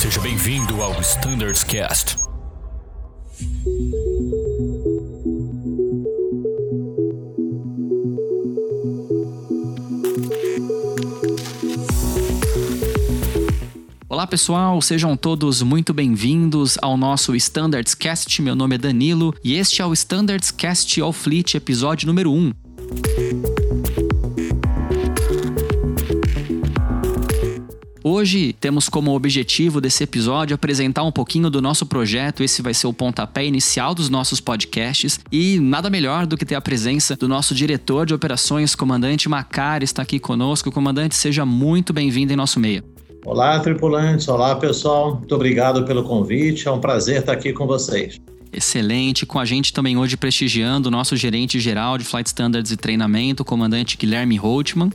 Seja bem-vindo ao Standards Cast. Olá pessoal, sejam todos muito bem-vindos ao nosso Standards Cast. Meu nome é Danilo e este é o Standards Cast All Fleet, episódio número 1. Hoje temos como objetivo desse episódio apresentar um pouquinho do nosso projeto. Esse vai ser o pontapé inicial dos nossos podcasts e nada melhor do que ter a presença do nosso diretor de operações, comandante Macari, está aqui conosco. Comandante, seja muito bem-vindo em nosso meio. Olá, tripulantes. Olá, pessoal. Muito obrigado pelo convite. É um prazer estar aqui com vocês. Excelente. Com a gente também hoje prestigiando o nosso gerente geral de Flight Standards e Treinamento, o comandante Guilherme Holtman.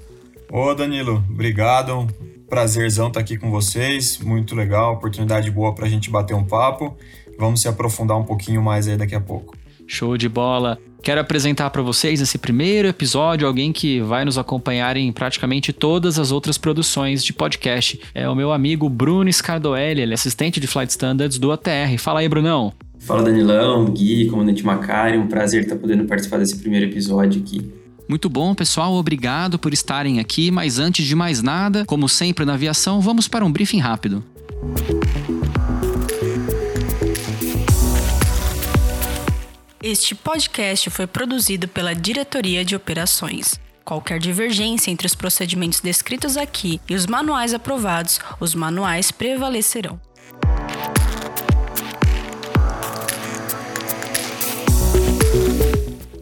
Ô Danilo, obrigado. Prazerzão estar aqui com vocês. Muito legal, oportunidade boa para a gente bater um papo. Vamos se aprofundar um pouquinho mais aí daqui a pouco. Show de bola. Quero apresentar para vocês esse primeiro episódio, alguém que vai nos acompanhar em praticamente todas as outras produções de podcast. É o meu amigo Bruno Scardoelli, ele é assistente de Flight Standards do ATR. Fala aí, Brunão. Fala, Danilão, Gui, comandante Macari. Um prazer estar podendo participar desse primeiro episódio aqui. Muito bom, pessoal. Obrigado por estarem aqui. Mas antes de mais nada, como sempre na aviação, vamos para um briefing rápido. Este podcast foi produzido pela Diretoria de Operações. Qualquer divergência entre os procedimentos descritos aqui e os manuais aprovados, os manuais prevalecerão.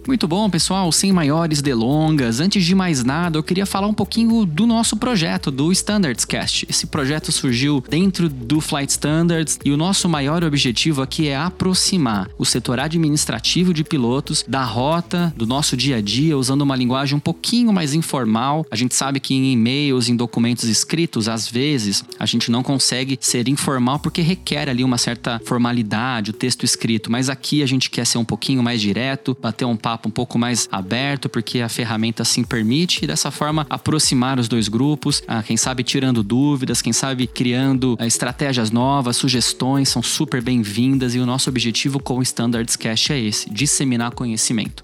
Muito bom, pessoal. Sem maiores delongas, antes de mais nada, eu queria falar um pouquinho do nosso projeto, do Standards Cast. Esse projeto surgiu dentro do Flight Standards e o nosso maior objetivo aqui é aproximar o setor administrativo de pilotos da rota, do nosso dia a dia, usando uma linguagem um pouquinho mais informal. A gente sabe que em e-mails, em documentos escritos, às vezes a gente não consegue ser informal porque requer ali uma certa formalidade, o texto escrito, mas aqui a gente quer ser um pouquinho mais direto, bater um papo papo um pouco mais aberto, porque a ferramenta assim permite, e dessa forma aproximar os dois grupos, ah, quem sabe tirando dúvidas, quem sabe criando ah, estratégias novas, sugestões são super bem-vindas e o nosso objetivo com o Standards Cash é esse: disseminar conhecimento.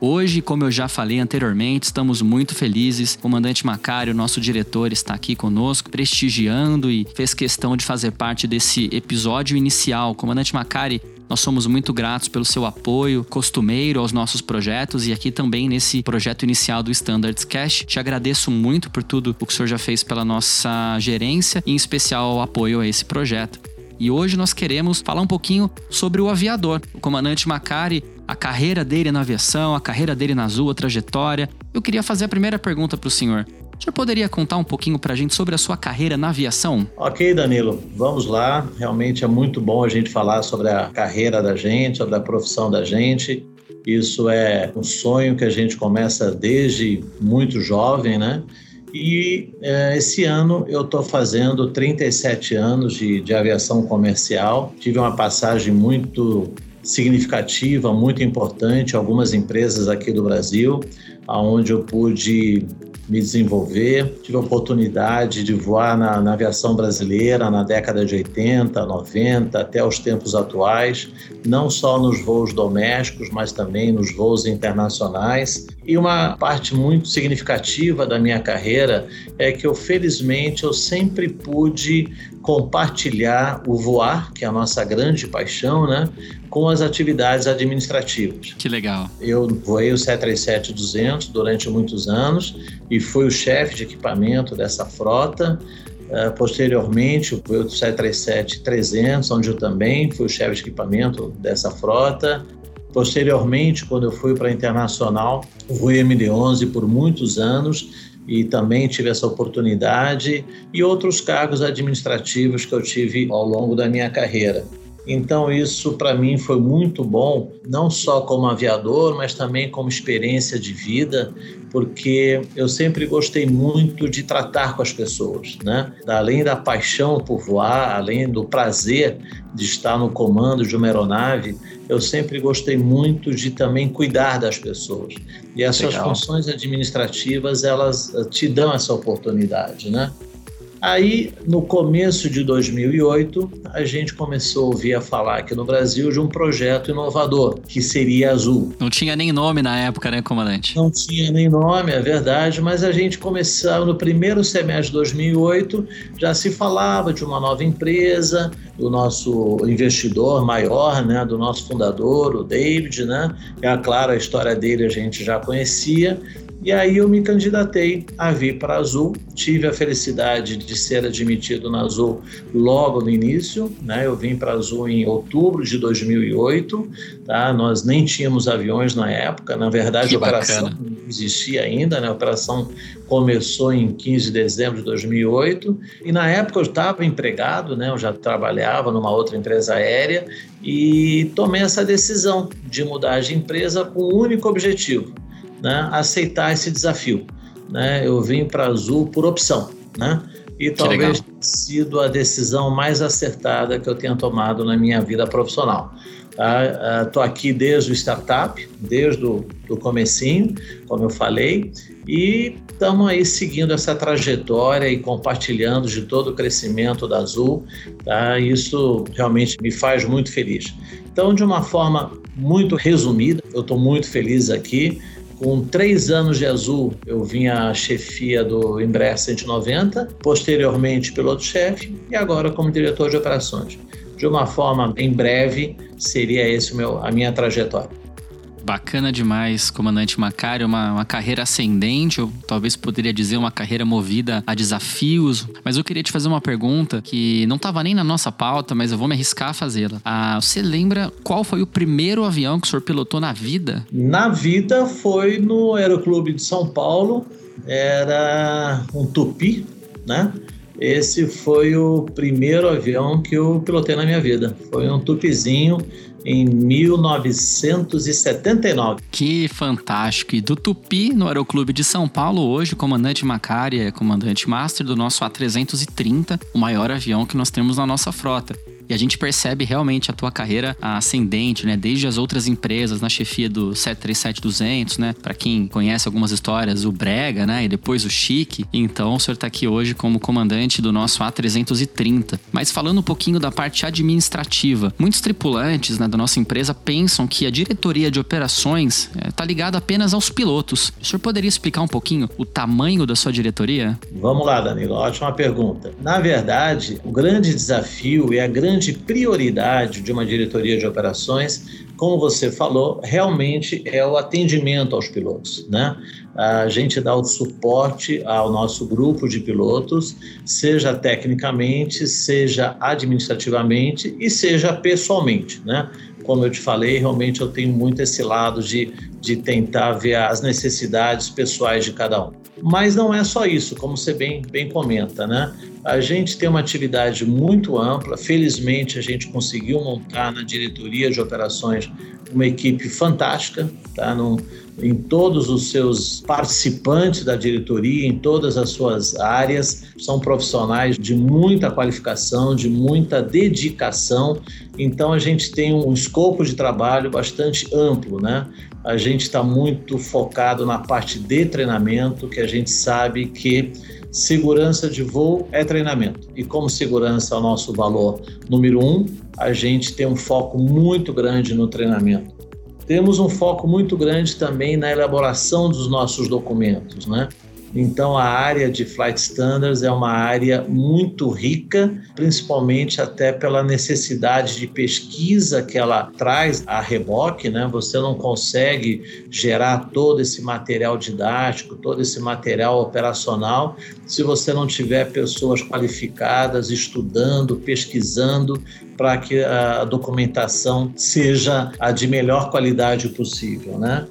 Hoje, como eu já falei anteriormente, estamos muito felizes. O comandante Macário, nosso diretor, está aqui conosco, prestigiando e fez questão de fazer parte desse episódio inicial. Comandante Macari, nós somos muito gratos pelo seu apoio costumeiro aos nossos projetos e aqui também nesse projeto inicial do Standards Cash. Te agradeço muito por tudo o que o senhor já fez pela nossa gerência e em especial o apoio a esse projeto. E hoje nós queremos falar um pouquinho sobre o aviador. O comandante Macari, a carreira dele na aviação, a carreira dele na Azul, a trajetória. Eu queria fazer a primeira pergunta para o senhor. O poderia contar um pouquinho para a gente sobre a sua carreira na aviação? Ok, Danilo, vamos lá. Realmente é muito bom a gente falar sobre a carreira da gente, sobre a profissão da gente. Isso é um sonho que a gente começa desde muito jovem, né? E é, esse ano eu estou fazendo 37 anos de, de aviação comercial. Tive uma passagem muito significativa, muito importante, algumas empresas aqui do Brasil, aonde eu pude me desenvolver. Tive a oportunidade de voar na, na, aviação brasileira na década de 80, 90, até os tempos atuais, não só nos voos domésticos, mas também nos voos internacionais. E uma parte muito significativa da minha carreira é que eu, felizmente, eu sempre pude compartilhar o voar, que é a nossa grande paixão, né, com as atividades administrativas. Que legal. Eu voei o 737-200 durante muitos anos e fui o chefe de equipamento dessa frota. Uh, posteriormente, o 737-300, onde eu também fui o chefe de equipamento dessa frota. Posteriormente, quando eu fui para a Internacional, voei MD-11 por muitos anos e também tive essa oportunidade e outros cargos administrativos que eu tive ao longo da minha carreira. Então, isso para mim foi muito bom, não só como aviador, mas também como experiência de vida, porque eu sempre gostei muito de tratar com as pessoas, né? Além da paixão por voar, além do prazer de estar no comando de uma aeronave, eu sempre gostei muito de também cuidar das pessoas. E essas Legal. funções administrativas, elas te dão essa oportunidade, né? Aí, no começo de 2008, a gente começou a ouvir a falar aqui no Brasil de um projeto inovador, que seria Azul. Não tinha nem nome na época, né, comandante? Não tinha nem nome, é verdade, mas a gente começou no primeiro semestre de 2008, já se falava de uma nova empresa, do nosso investidor maior, né, do nosso fundador, o David, né? É claro, a história dele a gente já conhecia, e aí eu me candidatei a vir para a Azul. Tive a felicidade de ser admitido na Azul logo no início. Né? Eu vim para a Azul em outubro de 2008. Tá? Nós nem tínhamos aviões na época. Na verdade, que a operação bacana. não existia ainda. Né? A operação começou em 15 de dezembro de 2008. E na época eu estava empregado, né? eu já trabalhava numa outra empresa aérea e tomei essa decisão de mudar de empresa com um único objetivo né, aceitar esse desafio. Né? Eu vim para Azul por opção, né? E Que talvez tenha sido a decisão mais acertada que eu tenha tomado na minha vida profissional. Estou aqui desde o startup, desde o do comecinho, como eu falei, e estamos aí seguindo essa trajetória e compartilhando de todo o crescimento da Azul. Tá? Isso realmente me faz muito feliz. Então, de uma forma muito resumida, eu estou muito feliz aqui. Com três anos de Azul, eu vim à chefia do Embraer 190, posteriormente piloto-chefe e agora como diretor de operações. De uma forma, em breve, seria esse meu, a minha trajetória. Bacana demais, comandante Macário, uma, uma carreira ascendente, ou talvez poderia dizer uma carreira movida a desafios. Mas eu queria te fazer uma pergunta que não estava nem na nossa pauta, mas eu vou me arriscar a fazê-la. Ah, você lembra qual foi o primeiro avião que o senhor pilotou na vida? Na vida foi no Aeroclube de São Paulo, era um Tupi, né? Esse foi o primeiro avião que eu pilotei na minha vida. Foi um Tupizinho em 1979. Que fantástico! E do Tupi, no Aeroclube de São Paulo, hoje, o comandante Macari é comandante master do nosso A330, o maior avião que nós temos na nossa frota. E a gente percebe realmente a tua carreira ascendente, né? Desde as outras empresas, na chefia do 737-200, né? Para quem conhece algumas histórias, o Brega, né? E depois o Chique. Então, o senhor tá aqui hoje como comandante do nosso A330. Mas falando um pouquinho da parte administrativa, muitos tripulantes né, da nossa empresa pensam que a diretoria de operações está ligada apenas aos pilotos. O senhor poderia explicar um pouquinho o tamanho da sua diretoria? Vamos lá, Danilo, ótima pergunta. Na verdade, o grande desafio e a grande prioridade de uma diretoria de operações, como você falou, realmente é o atendimento aos pilotos, né? A gente dá o suporte ao nosso grupo de pilotos, seja tecnicamente, seja administrativamente e seja pessoalmente, né? Como eu te falei, realmente eu tenho muito esse lado de, de tentar ver as necessidades pessoais de cada um. Mas não é só isso, como você bem, bem comenta, né? A gente tem uma atividade muito ampla. Felizmente, a gente conseguiu montar na diretoria de operações uma equipe fantástica, tá? Num, em todos os seus participantes da diretoria, em todas as suas áreas. São profissionais de muita qualificação, de muita dedicação. Então, a gente tem um escopo de trabalho bastante amplo, né? A gente está muito focado na parte de treinamento, que a gente sabe que segurança de voo é treinamento. E como segurança é o nosso valor número um, a gente tem um foco muito grande no treinamento. Temos um foco muito grande também na elaboração dos nossos documentos, né? Então, a área de Flight Standards é uma área muito rica, principalmente até pela necessidade de pesquisa que ela traz a reboque, né? Você não consegue gerar todo esse material didático, todo esse material operacional, se você não tiver pessoas qualificadas estudando, pesquisando, para que a documentação seja a de melhor qualidade possível, né?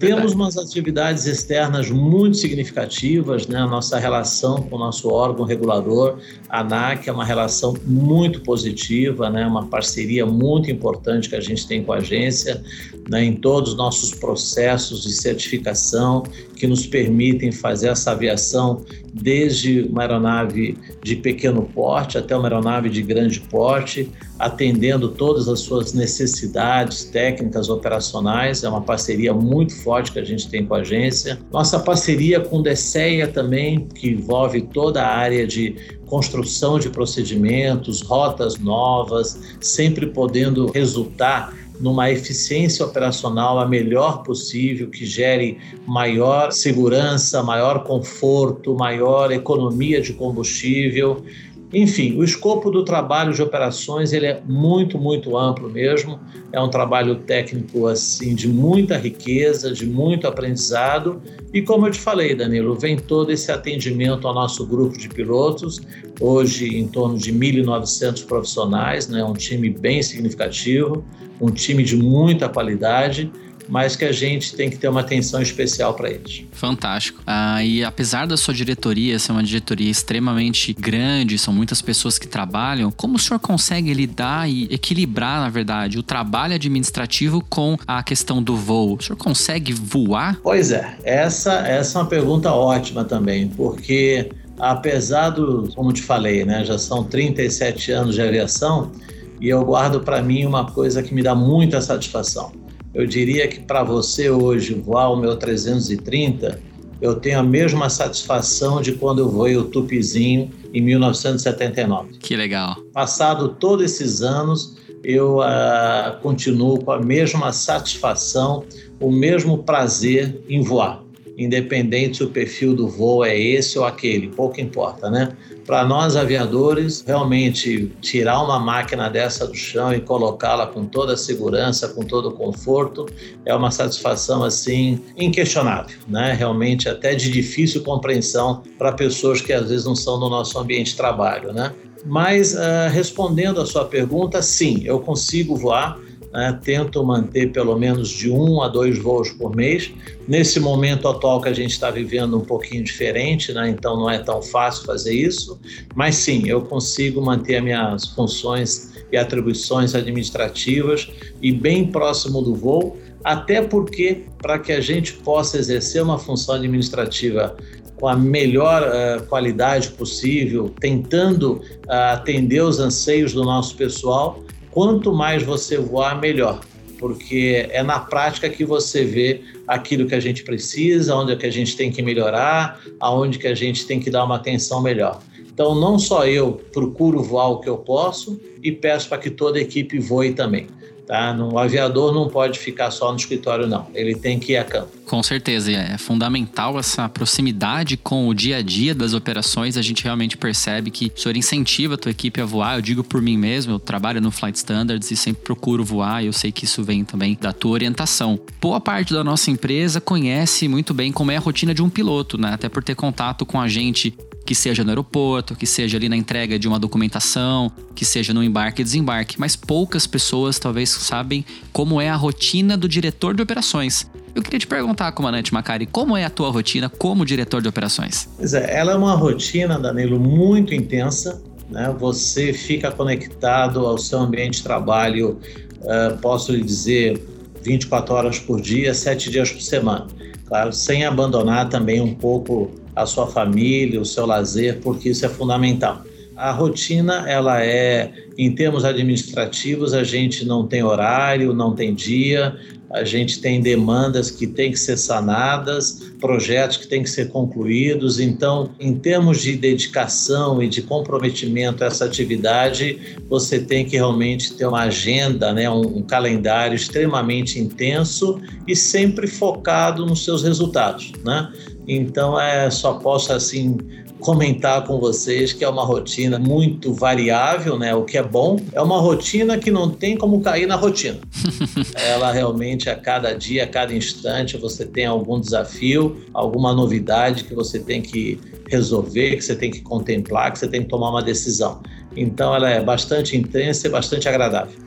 Temos umas atividades externas muito significativas, né? A nossa relação com o nosso órgão regulador, a ANAC, é uma relação muito positiva, né? Uma parceria muito importante que a gente tem com a agência, né? Em todos os nossos processos de certificação que nos permitem fazer essa aviação desde uma aeronave de pequeno porte até uma aeronave de grande porte. Atendendo todas as suas necessidades técnicas operacionais. É uma parceria muito forte que a gente tem com a agência. Nossa parceria com DSEA também, que envolve toda a área de construção de procedimentos, rotas novas, sempre podendo resultar numa eficiência operacional a melhor possível, que gere maior segurança, maior conforto, maior economia de combustível. Enfim, o escopo do trabalho de operações ele é muito, muito amplo mesmo. É um trabalho técnico assim de muita riqueza, de muito aprendizado. E como eu te falei, Danilo, vem todo esse atendimento ao nosso grupo de pilotos, hoje em torno de 1.900 profissionais, né? um time bem significativo, um time de muita qualidade mas que a gente tem que ter uma atenção especial para eles. Fantástico. Ah, e apesar da sua diretoria ser uma diretoria extremamente grande, são muitas pessoas que trabalham, como o senhor consegue lidar e equilibrar, na verdade, o trabalho administrativo com a questão do voo? O senhor consegue voar? Pois é, essa, essa é uma pergunta ótima também, porque apesar do, como te falei, né, já são 37 anos de aviação, e eu guardo para mim uma coisa que me dá muita satisfação. Eu diria que para você hoje voar o meu 330, eu tenho a mesma satisfação de quando eu voei o Tupizinho em 1979. Que legal. Passado todos esses anos, eu uh, continuo com a mesma satisfação, o mesmo prazer em voar independente se o perfil do voo é esse ou aquele, pouco importa, né? Para nós aviadores, realmente tirar uma máquina dessa do chão e colocá-la com toda a segurança, com todo o conforto, é uma satisfação assim inquestionável, né? Realmente até de difícil compreensão para pessoas que às vezes não são do nosso ambiente de trabalho, né? Mas uh, respondendo a sua pergunta, sim, eu consigo voar né, tento manter pelo menos de um a dois voos por mês. Nesse momento atual que a gente está vivendo um pouquinho diferente, né, então não é tão fácil fazer isso, mas sim, eu consigo manter as minhas funções e atribuições administrativas e bem próximo do voo, até porque para que a gente possa exercer uma função administrativa com a melhor uh, qualidade possível, tentando uh, atender os anseios do nosso pessoal, quanto mais você voar, melhor, porque é na prática que você vê aquilo que a gente precisa, onde é que a gente tem que melhorar, aonde que a gente tem que dar uma atenção melhor. Então, não só eu procuro voar o que eu posso e peço para que toda a equipe voe também. Tá? O aviador não pode ficar só no escritório, não. Ele tem que ir a campo. Com certeza. É fundamental essa proximidade com o dia a dia das operações. A gente realmente percebe que o senhor incentiva a tua equipe a voar. Eu digo por mim mesmo, eu trabalho no Flight Standards e sempre procuro voar. Eu sei que isso vem também da tua orientação. Boa parte da nossa empresa conhece muito bem como é a rotina de um piloto, né? Até por ter contato com a gente que seja no aeroporto, que seja ali na entrega de uma documentação, que seja no embarque e desembarque, mas poucas pessoas talvez sabem como é a rotina do diretor de operações. Eu queria te perguntar, comandante Macari, como é a tua rotina como diretor de operações? Pois é, ela é uma rotina, Danilo, muito intensa. Né? Você fica conectado ao seu ambiente de trabalho, uh, posso lhe dizer, 24 horas por dia, 7 dias por semana. Claro, sem abandonar também um pouco a sua família, o seu lazer, porque isso é fundamental. A rotina, ela é, em termos administrativos, a gente não tem horário, não tem dia, a gente tem demandas que têm que ser sanadas, projetos que têm que ser concluídos. Então, em termos de dedicação e de comprometimento a essa atividade, você tem que realmente ter uma agenda, né, um, um calendário extremamente intenso e sempre focado nos seus resultados, né? Então, é, só posso assim comentar com vocês que é uma rotina muito variável, né? O que é bom. É uma rotina que não tem como cair na rotina. Ela realmente a cada dia, a cada instante você tem algum desafio, alguma novidade que você tem que resolver, que você tem que contemplar, que você tem que tomar uma decisão. Então ela é bastante intensa e bastante agradável.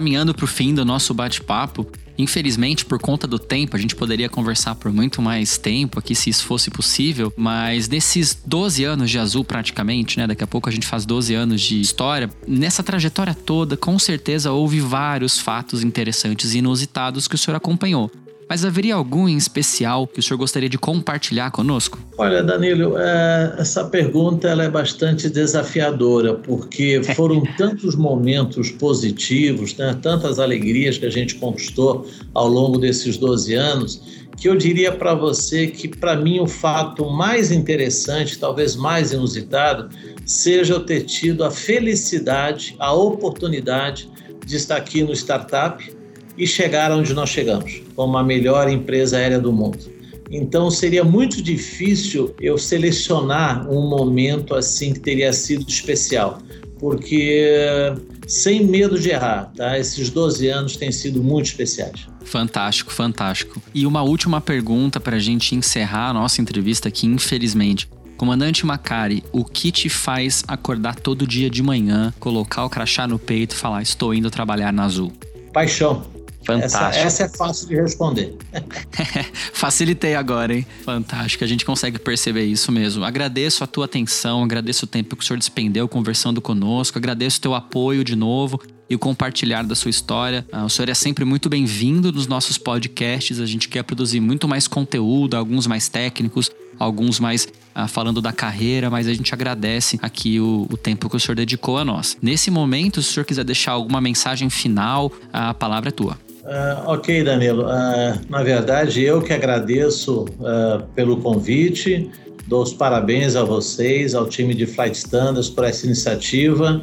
Caminhando para o fim do nosso bate-papo, Infelizmente, por conta do tempo, a gente poderia conversar por muito mais tempo aqui, se isso fosse possível, mas nesses 12 anos de azul, praticamente, né? Daqui a pouco a gente faz 12 anos de história. Nessa trajetória toda, com certeza houve vários fatos interessantes e inusitados que o senhor acompanhou. Mas haveria algum em especial que o senhor gostaria de compartilhar conosco? Olha, Danilo, é, essa pergunta ela é bastante desafiadora, porque foram tantos momentos positivos, né, tantas alegrias que a gente conquistou ao longo desses 12 anos, que eu diria para você que, para mim, o fato mais interessante, talvez mais inusitado, seja eu ter tido a felicidade, a oportunidade de estar aqui no Startup e chegar onde nós chegamos, como a melhor empresa aérea do mundo. Então seria muito difícil eu selecionar um momento assim que teria sido especial, porque sem medo de errar, tá? Esses 12 anos têm sido muito especiais. Fantástico, fantástico. E uma última pergunta para a gente encerrar a nossa entrevista aqui, infelizmente. Comandante Macari, o que te faz acordar todo dia de manhã, colocar o crachá no peito e falar: estou indo trabalhar na Azul? Paixão. Fantástico. Essa, essa, é fácil de responder. Facilitei agora, hein? Fantástico. A gente consegue perceber isso mesmo. Agradeço a tua atenção, agradeço o tempo que o senhor despendeu conversando conosco, agradeço o teu apoio de novo e o compartilhar da sua história. Ah, o senhor é sempre muito bem-vindo nos nossos podcasts. A gente quer produzir muito mais conteúdo, alguns mais técnicos, alguns mais ah, falando da carreira, mas a gente agradece aqui o, o, tempo que o senhor dedicou a nós. Nesse momento, se o senhor quiser deixar alguma mensagem final, a palavra é tua. Uh, ok, Danilo. Uh, na verdade, eu que agradeço uh, pelo convite, dou os parabéns a vocês, ao time de Flight Standards por essa iniciativa.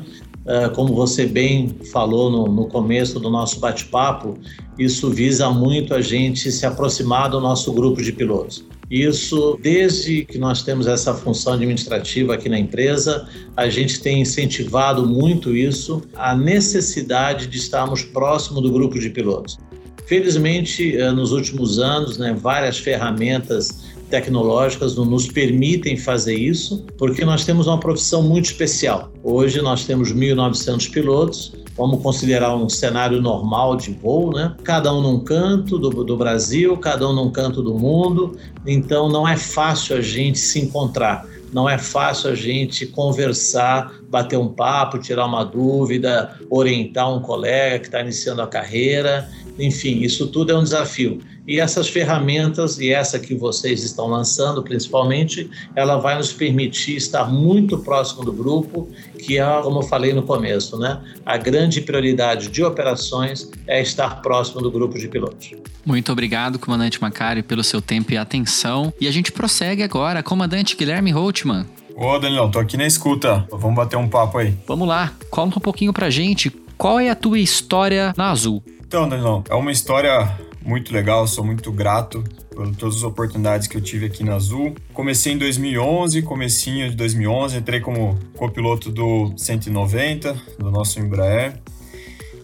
como você bem falou no, no começo do nosso bate-papo, isso visa muito a gente se aproximar do nosso grupo de pilotos. Isso, desde que nós temos essa função administrativa aqui na empresa, a gente tem incentivado muito isso, a necessidade de estarmos próximo do grupo de pilotos. Felizmente, eh, nos últimos anos, né, várias ferramentas tecnológicas nos permitem fazer isso, porque nós temos uma profissão muito especial. Hoje nós temos 1.900 pilotos, vamos considerar um cenário normal de voo, né? Cada um num canto do, do Brasil, cada um num canto do mundo, então não é fácil a gente se encontrar. Não é fácil a gente conversar, bater um papo, tirar uma dúvida, orientar um colega que está iniciando a carreira. Enfim, isso tudo é um desafio. E essas ferramentas, e essa que vocês estão lançando principalmente, ela vai nos permitir estar muito próximo do grupo, que é, como eu falei no começo, né? A grande prioridade de operações é estar próximo do grupo de pilotos. Muito obrigado, comandante Macari, pelo seu tempo e atenção. E a gente prossegue agora, comandante Guilherme Holtman. Ô, Daniel, tô aqui na escuta. Vamos bater um papo aí. Vamos lá. Conta um pouquinho pra gente. Qual é a tua história na Azul? Então, Daniel, é uma história muito legal, sou muito grato por todas as oportunidades que eu tive aqui na Azul. Comecei em 2011, comecinho de 2011, entrei como copiloto do 190, do nosso Embraer.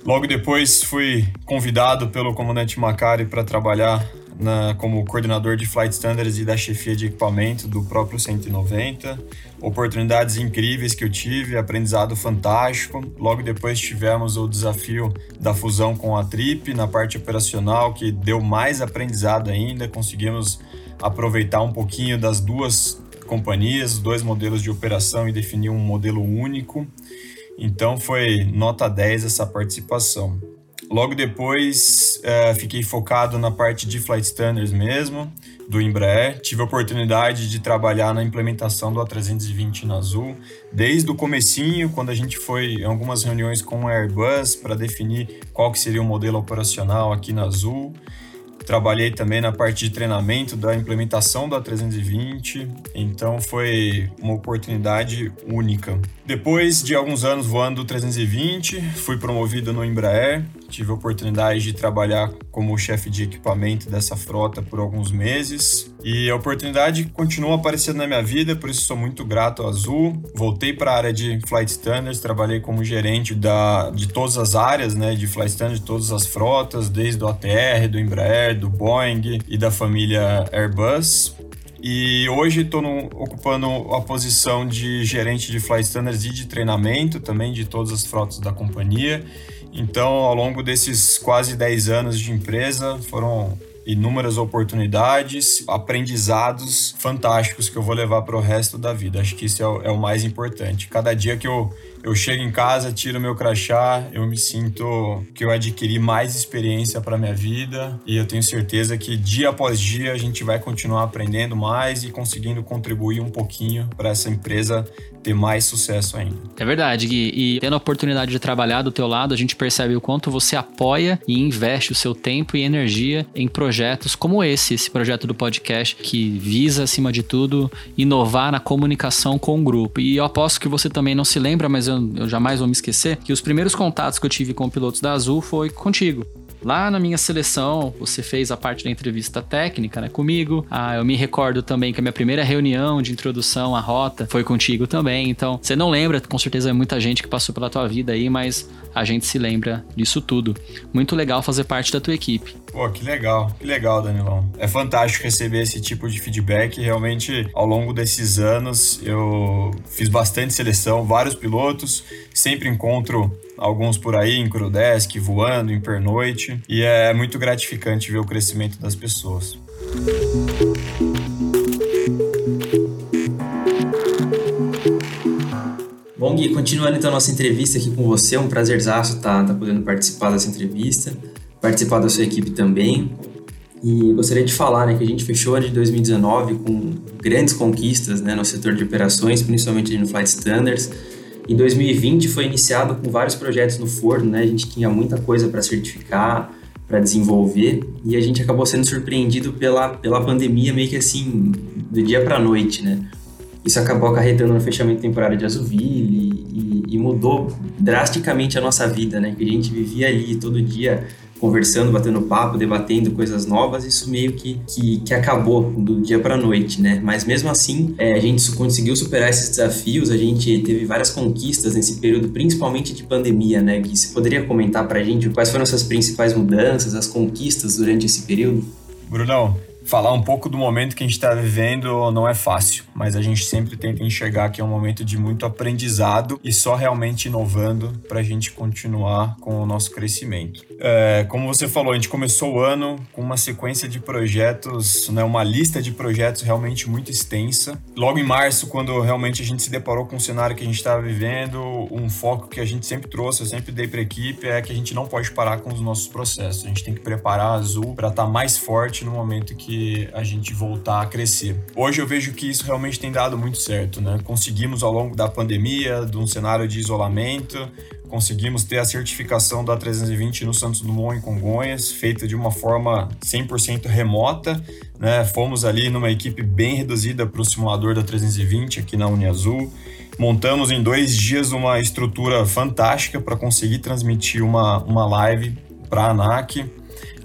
Logo depois fui convidado pelo comandante Macari para trabalhar na, como coordenador de Flight Standards e da chefia de equipamento do próprio 190. Oportunidades incríveis que eu tive, aprendizado fantástico. Logo depois tivemos o desafio da fusão com a Trip na parte operacional, que deu mais aprendizado ainda. Conseguimos aproveitar um pouquinho das duas companhias, dois modelos de operação e definir um modelo único. Então foi nota 10 essa participação. Logo depois, uh, fiquei focado na parte de flight standards mesmo, do Embraer. Tive a oportunidade de trabalhar na implementação do A320 na Azul, desde o comecinho, quando a gente foi em algumas reuniões com a Airbus para definir qual que seria o modelo operacional aqui na Azul. Trabalhei também na parte de treinamento da implementação da 320, então foi uma oportunidade única. Depois de alguns anos voando o 320, fui promovido no Embraer, tive a oportunidade de trabalhar como chefe de equipamento dessa frota por alguns meses e a oportunidade continua aparecendo na minha vida, por isso sou muito grato ao Azul. Voltei para a área de Flight Standards, trabalhei como gerente da, de todas as áreas né, de Flight Standards, de todas as frotas, desde o ATR, do Embraer, do Boeing e da família Airbus. E hoje estou ocupando a posição de gerente de Flight Standards e de treinamento também de todas as frotas da companhia. Então, ao longo desses quase 10 anos de empresa, foram inúmeras oportunidades, aprendizados fantásticos que eu vou levar para o resto da vida. Acho que isso é o, é o, mais importante. Cada dia que eu, Eu chego em casa, tiro meu crachá, eu me sinto que eu adquiri mais experiência para minha vida e eu tenho certeza que dia após dia a gente vai continuar aprendendo mais e conseguindo contribuir um pouquinho para essa empresa ter mais sucesso ainda. É verdade, Gui. E tendo a oportunidade de trabalhar do teu lado, a gente percebe o quanto você apoia e investe o seu tempo e energia em projetos como esse, esse projeto do podcast que visa, acima de tudo, inovar na comunicação com o grupo. E eu aposto que você também não se lembra, mas eu, eu jamais vou me esquecer, que os primeiros contatos que eu tive com pilotos da Azul foi contigo. Lá na minha seleção, você fez a parte da entrevista técnica, né, comigo. Ah, eu me recordo também que a minha primeira reunião de introdução à rota foi contigo também. Então, você não lembra, com certeza é muita gente que passou pela tua vida aí, mas a gente se lembra disso tudo. Muito legal fazer parte da tua equipe. Pô, que legal, que legal, Danilão. É fantástico receber esse tipo de feedback. Realmente, ao longo desses anos, eu fiz bastante seleção, vários pilotos, sempre encontro alguns por aí em Crudesk, voando, em pernoite, e é muito gratificante ver o crescimento das pessoas. Bom, Gui, continuando então a nossa entrevista aqui com você, é um prazerzaço estar tá, tá podendo participar dessa entrevista, participar da sua equipe também. E gostaria de falar né, que a gente fechou ano de 2019 com grandes conquistas né, no setor de operações, principalmente no Flight Standards. Em 2020 foi iniciado com vários projetos no forno, né? A gente tinha muita coisa para certificar, para desenvolver, e a gente acabou sendo surpreendido pela, pela pandemia meio que assim, do dia para noite, né? Isso acabou acarretando no fechamento temporário de Azuville e, e, e mudou drasticamente a nossa vida, né? Que a gente vivia ali todo dia conversando, batendo papo, debatendo coisas novas, isso meio que, que, que acabou do dia para noite, né? Mas mesmo assim, é, a gente conseguiu superar esses desafios, a gente teve várias conquistas nesse período, principalmente de pandemia, né? Que você poderia comentar para a gente quais foram essas principais mudanças, as conquistas durante esse período? Brunão, falar um pouco do momento que a gente está vivendo não é fácil, mas a gente sempre tenta enxergar que é um momento de muito aprendizado e só realmente inovando para a gente continuar com o nosso crescimento. É, como você falou, a gente começou o ano com uma sequência de projetos, né, uma lista de projetos realmente muito extensa. Logo em março, quando realmente a gente se deparou com o cenário que a gente estava vivendo, um foco que a gente sempre trouxe, eu sempre dei para a equipe, é que a gente não pode parar com os nossos processos. A gente tem que preparar a Azul para estar tá mais forte no momento que que a gente voltar a crescer. Hoje eu vejo que isso realmente tem dado muito certo, né? Conseguimos ao longo da pandemia, de um cenário de isolamento, conseguimos ter a certificação da 320 no Santos Dumont em Congonhas, feita de uma forma 100% remota, né? Fomos ali numa equipe bem reduzida para o simulador da 320 aqui na Uniazul. Montamos em dois dias uma estrutura fantástica para conseguir transmitir uma, uma live para a ANAC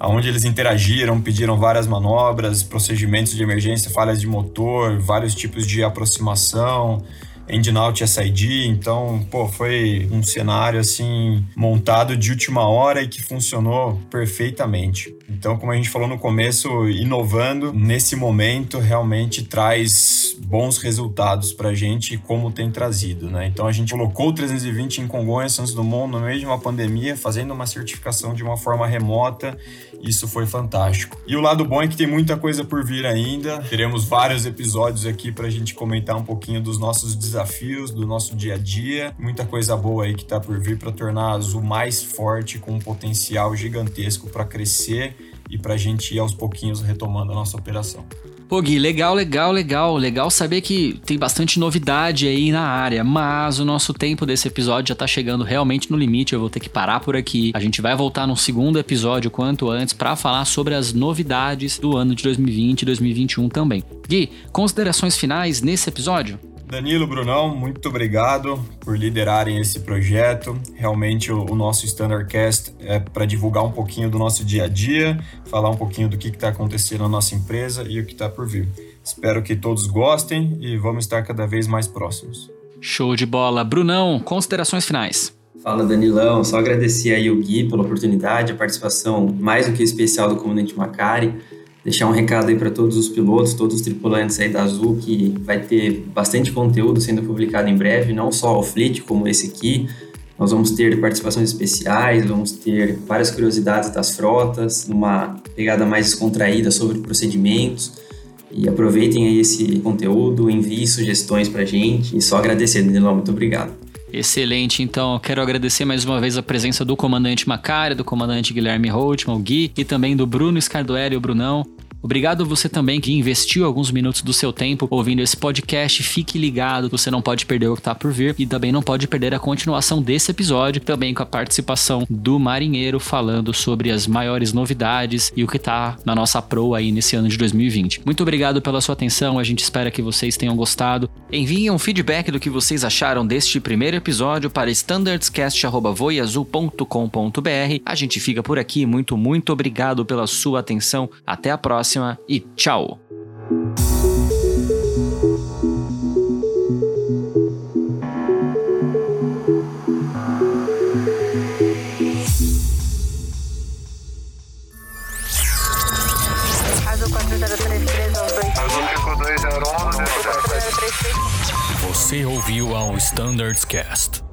onde eles interagiram, pediram várias manobras, procedimentos de emergência, falhas de motor, vários tipos de aproximação, engine out SID, então, pô, foi um cenário assim montado de última hora e que funcionou perfeitamente. Então, como a gente falou no começo, inovando nesse momento realmente traz bons resultados para a gente, como tem trazido, né? Então, a gente colocou o 320 em Congonhas, Santos Dumont, no meio de uma pandemia, fazendo uma certificação de uma forma remota. Isso foi fantástico. E o lado bom é que tem muita coisa por vir ainda. Teremos vários episódios aqui para a gente comentar um pouquinho dos nossos desafios, do nosso dia a dia. Muita coisa boa aí que está por vir para tornar a Azul mais forte, com um potencial gigantesco para crescer e para a gente ir aos pouquinhos retomando a nossa operação. Pô, Gui, legal, legal, legal. Legal saber que tem bastante novidade aí na área, mas o nosso tempo desse episódio já tá chegando realmente no limite. Eu vou ter que parar por aqui. A gente vai voltar no segundo episódio quanto antes para falar sobre as novidades do ano de 2020 e 2021 também. Gui, considerações finais nesse episódio? Danilo, Brunão, muito obrigado por liderarem esse projeto. Realmente o, o nosso Standardcast é para divulgar um pouquinho do nosso dia a dia, falar um pouquinho do que está acontecendo na nossa empresa e o que está por vir. Espero que todos gostem e vamos estar cada vez mais próximos. Show de bola. Brunão, considerações finais. Fala Danilão, só agradecer aí o Gui pela oportunidade, a participação mais do que especial do comandante Macari deixar um recado aí para todos os pilotos, todos os tripulantes aí da Azul, que vai ter bastante conteúdo sendo publicado em breve, não só o Fleet, como esse aqui. Nós vamos ter participações especiais, vamos ter várias curiosidades das frotas, uma pegada mais descontraída sobre procedimentos. E aproveitem aí esse conteúdo, enviem sugestões para gente. E só agradecer, Danilão, muito obrigado. Excelente, então quero agradecer mais uma vez a presença do comandante Macária, do comandante Guilherme Holtman, o Gui, e também do Bruno Scardoelli, o Brunão. Obrigado você também que investiu alguns minutos do seu tempo ouvindo esse podcast. Fique ligado, você não pode perder o que está por vir e também não pode perder a continuação desse episódio, também com a participação do marinheiro falando sobre as maiores novidades e o que está na nossa proa aí nesse ano de 2020. Muito obrigado pela sua atenção, a gente espera que vocês tenham gostado. Enviem um feedback do que vocês acharam deste primeiro episódio para standardscast.voiazul.com.br. A gente fica por aqui, muito, muito obrigado pela sua atenção. Até a próxima próxima e tchau! Você ouviu ao Standards Cast.